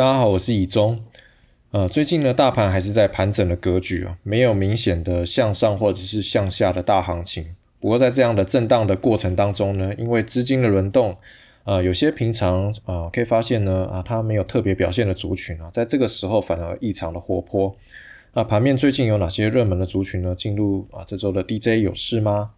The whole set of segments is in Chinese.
大家好，我是以中。呃，最近呢，大盘还是在盘整的格局啊，没有明显的向上或者是向下的大行情。不过在这样的震荡的过程当中呢，因为资金的轮动，呃，有些平常啊可以发现呢啊它没有特别表现的族群啊，在这个时候反而异常的活泼。那盘面最近有哪些热门的族群呢？进入啊这周的 DJ 有事吗？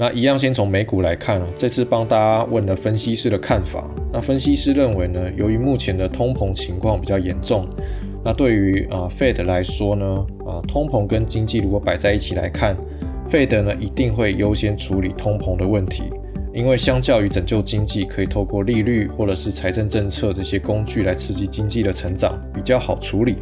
那一样先从美股来看啊，这次帮大家问了分析师的看法。那分析师认为呢，由于目前的通膨情况比较严重，那对于啊 Fed 来说呢，啊通膨跟经济如果摆在一起来看，Fed 呢一定会优先处理通膨的问题，因为相较于拯救经济，可以透过利率或者是财政政策这些工具来刺激经济的成长，比较好处理。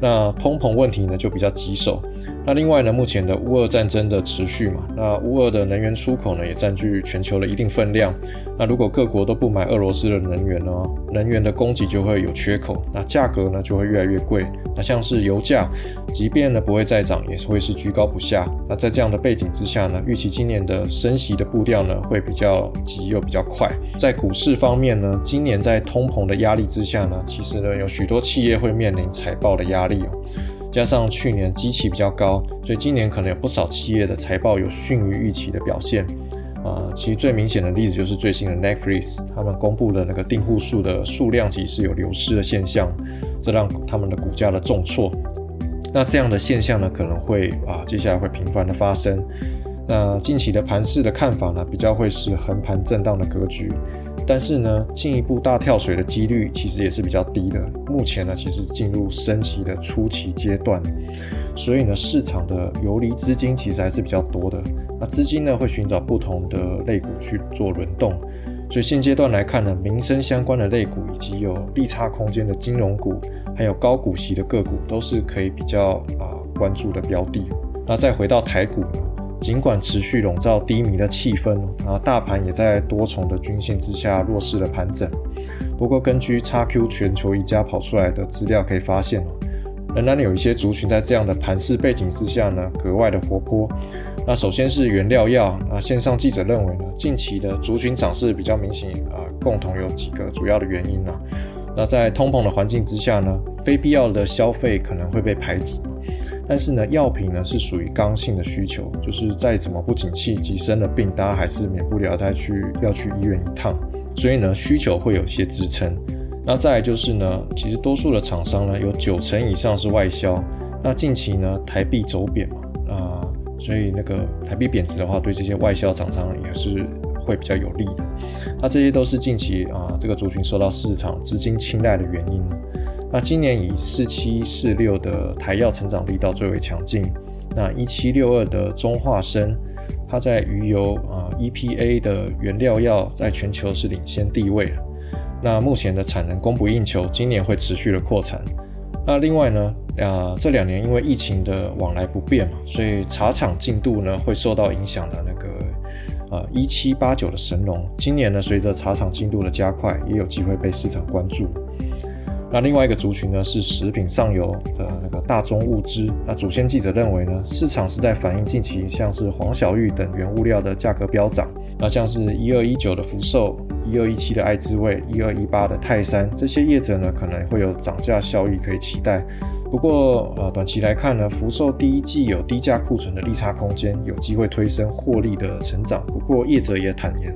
那通膨问题呢就比较棘手。那另外呢，目前的乌俄战争的持续嘛，那乌俄的能源出口呢也占据全球的一定分量。那如果各国都不买俄罗斯的能源呢，能源的供给就会有缺口，那价格呢就会越来越贵。那像是油价，即便呢不会再涨，也是会是居高不下。那在这样的背景之下呢，预期今年的升息的步调呢会比较急又比较快。在股市方面呢，今年在通膨的压力之下呢，其实呢有许多企业会面临财报的压力哦。加上去年基期比较高，所以今年可能有不少企业的财报有逊于预期的表现。啊，其实最明显的例子就是最新的 Netflix，他们公布的那个订户数的数量其实有流失的现象，这让他们的股价的重挫。那这样的现象呢，可能会啊接下来会频繁的发生。那近期的盘势的看法呢，比较会是横盘震荡的格局。但是呢，进一步大跳水的几率其实也是比较低的。目前呢，其实进入升息的初期阶段，所以呢，市场的游离资金其实还是比较多的。那资金呢，会寻找不同的类股去做轮动。所以现阶段来看呢，民生相关的类股以及有利差空间的金融股，还有高股息的个股，都是可以比较啊关注的标的。那再回到台股。尽管持续笼罩低迷的气氛，啊，大盘也在多重的均线之下弱势的盘整。不过，根据 XQ 全球一家跑出来的资料可以发现，仍然有一些族群在这样的盘势背景之下呢，格外的活泼。那首先是原料药，啊，线上记者认为呢，近期的族群涨势比较明显，啊，共同有几个主要的原因呢。那在通膨的环境之下呢，非必要的消费可能会被排挤。但是呢，药品呢是属于刚性的需求，就是再怎么不景气，即生了病，大家还是免不了再去要去医院一趟，所以呢，需求会有些支撑。那再来就是呢，其实多数的厂商呢，有九成以上是外销。那近期呢，台币走贬嘛，啊，所以那个台币贬值的话，对这些外销厂商也是会比较有利的。那这些都是近期啊，这个族群受到市场资金青睐的原因。那今年以四七四六的台药成长力道最为强劲，那一七六二的中化生，它在鱼油啊 EPA 的原料药在全球是领先地位。那目前的产能供不应求，今年会持续的扩产。那另外呢，啊这两年因为疫情的往来不便嘛，所以茶厂进度呢会受到影响的那个呃一七八九的神农，今年呢随着茶厂进度的加快，也有机会被市场关注。那另外一个族群呢是食品上游的那个大宗物资。那主线记者认为呢，市场是在反映近期像是黄小玉等原物料的价格飙涨。那像是一二一九的福寿、一二一七的爱滋味、一二一八的泰山这些业者呢，可能会有涨价效益可以期待。不过呃，短期来看呢，福寿第一季有低价库存的利差空间，有机会推升获利的成长。不过业者也坦言。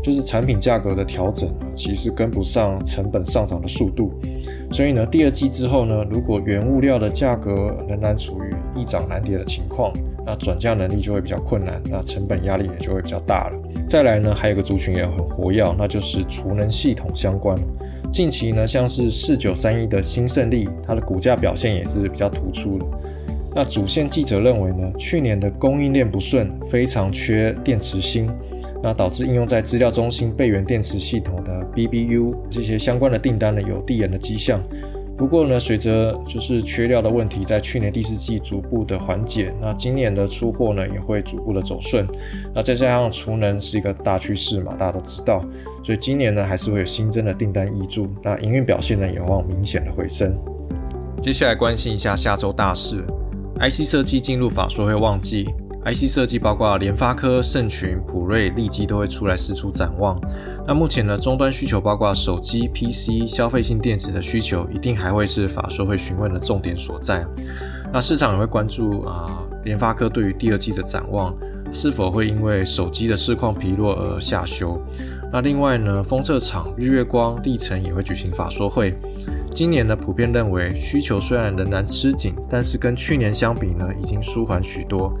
就是产品价格的调整，其实跟不上成本上涨的速度，所以呢，第二季之后呢，如果原物料的价格仍然处于易涨难跌的情况，那转嫁能力就会比较困难，那成本压力也就会比较大了。再来呢，还有个族群也很活跃，那就是储能系统相关。近期呢，像是四九三一的新胜利，它的股价表现也是比较突出的。那主线记者认为呢，去年的供应链不顺，非常缺电池芯。那导致应用在资料中心备源电池系统的 BBU 这些相关的订单呢有递延的迹象。不过呢，随着就是缺料的问题在去年第四季逐步的缓解，那今年的出货呢也会逐步的走顺。那再加上储能是一个大趋势嘛，大家都知道，所以今年呢还是会有新增的订单挹注，那营运表现呢有望明显的回升。接下来关心一下下周大事，IC 设计进入法说会旺季。IC 设计包括联发科、盛群、普瑞、利基都会出来试出展望。那目前呢，终端需求包括手机、PC、消费性电子的需求，一定还会是法说会询问的重点所在。那市场也会关注啊，联发科对于第二季的展望，是否会因为手机的市况疲弱而下修？那另外呢，封测厂日月光、历程也会举行法说会。今年呢，普遍认为需求虽然仍然吃紧，但是跟去年相比呢，已经舒缓许多。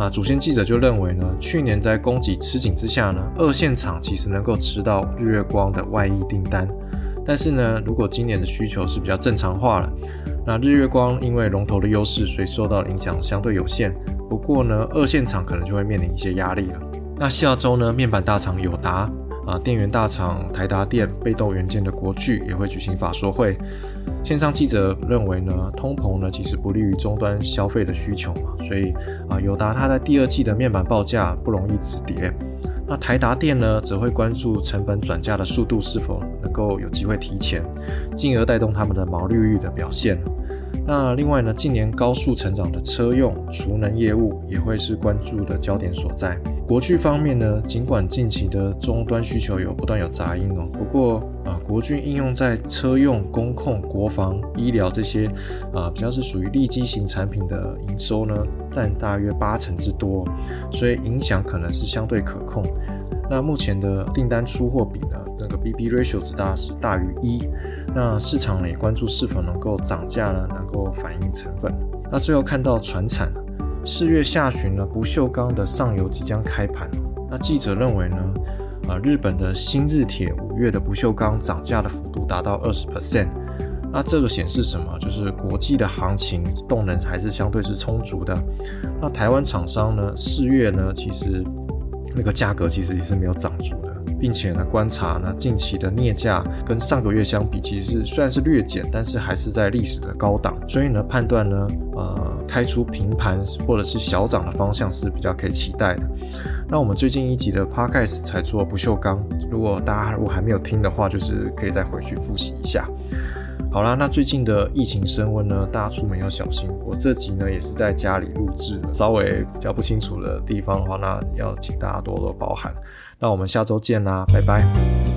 啊，主线记者就认为呢，去年在供给吃紧之下呢，二线厂其实能够吃到日月光的外溢订单。但是呢，如果今年的需求是比较正常化了，那日月光因为龙头的优势，所以受到影响相对有限。不过呢，二线厂可能就会面临一些压力了。那下周呢，面板大厂友达。啊，电源大厂台达电、被动元件的国巨也会举行法说会。线上记者认为呢，通膨呢其实不利于终端消费的需求嘛，所以啊，友达它在第二季的面板报价不容易止跌。那台达电呢，则会关注成本转嫁的速度是否能够有机会提前，进而带动他们的毛利率的表现。那另外呢，近年高速成长的车用储能业务也会是关注的焦点所在。国巨方面呢，尽管近期的终端需求有不断有杂音哦，不过啊，国巨应用在车用、工控、国防、医疗这些啊，比较是属于利基型产品的营收呢，占大约八成之多，所以影响可能是相对可控。那目前的订单出货比呢，那个 B B ratio 值大是大于一。那市场呢也关注是否能够涨价呢，能够反映成本。那最后看到船产，四月下旬呢，不锈钢的上游即将开盘。那记者认为呢，啊，日本的新日铁五月的不锈钢涨价的幅度达到二十 percent。那这个显示什么？就是国际的行情动能还是相对是充足的。那台湾厂商呢，四月呢，其实那个价格其实也是没有涨足的。并且呢，观察呢，近期的镍价跟上个月相比，其实虽然是略减，但是还是在历史的高档。所以呢，判断呢，呃，开出平盘或者是小涨的方向是比较可以期待的。那我们最近一集的 podcast 才做不锈钢，如果大家如果还没有听的话，就是可以再回去复习一下。好啦，那最近的疫情升温呢，大家出门要小心。我这集呢也是在家里录制的，稍微比较不清楚的地方的话，那要请大家多多包涵。那我们下周见啦，拜拜。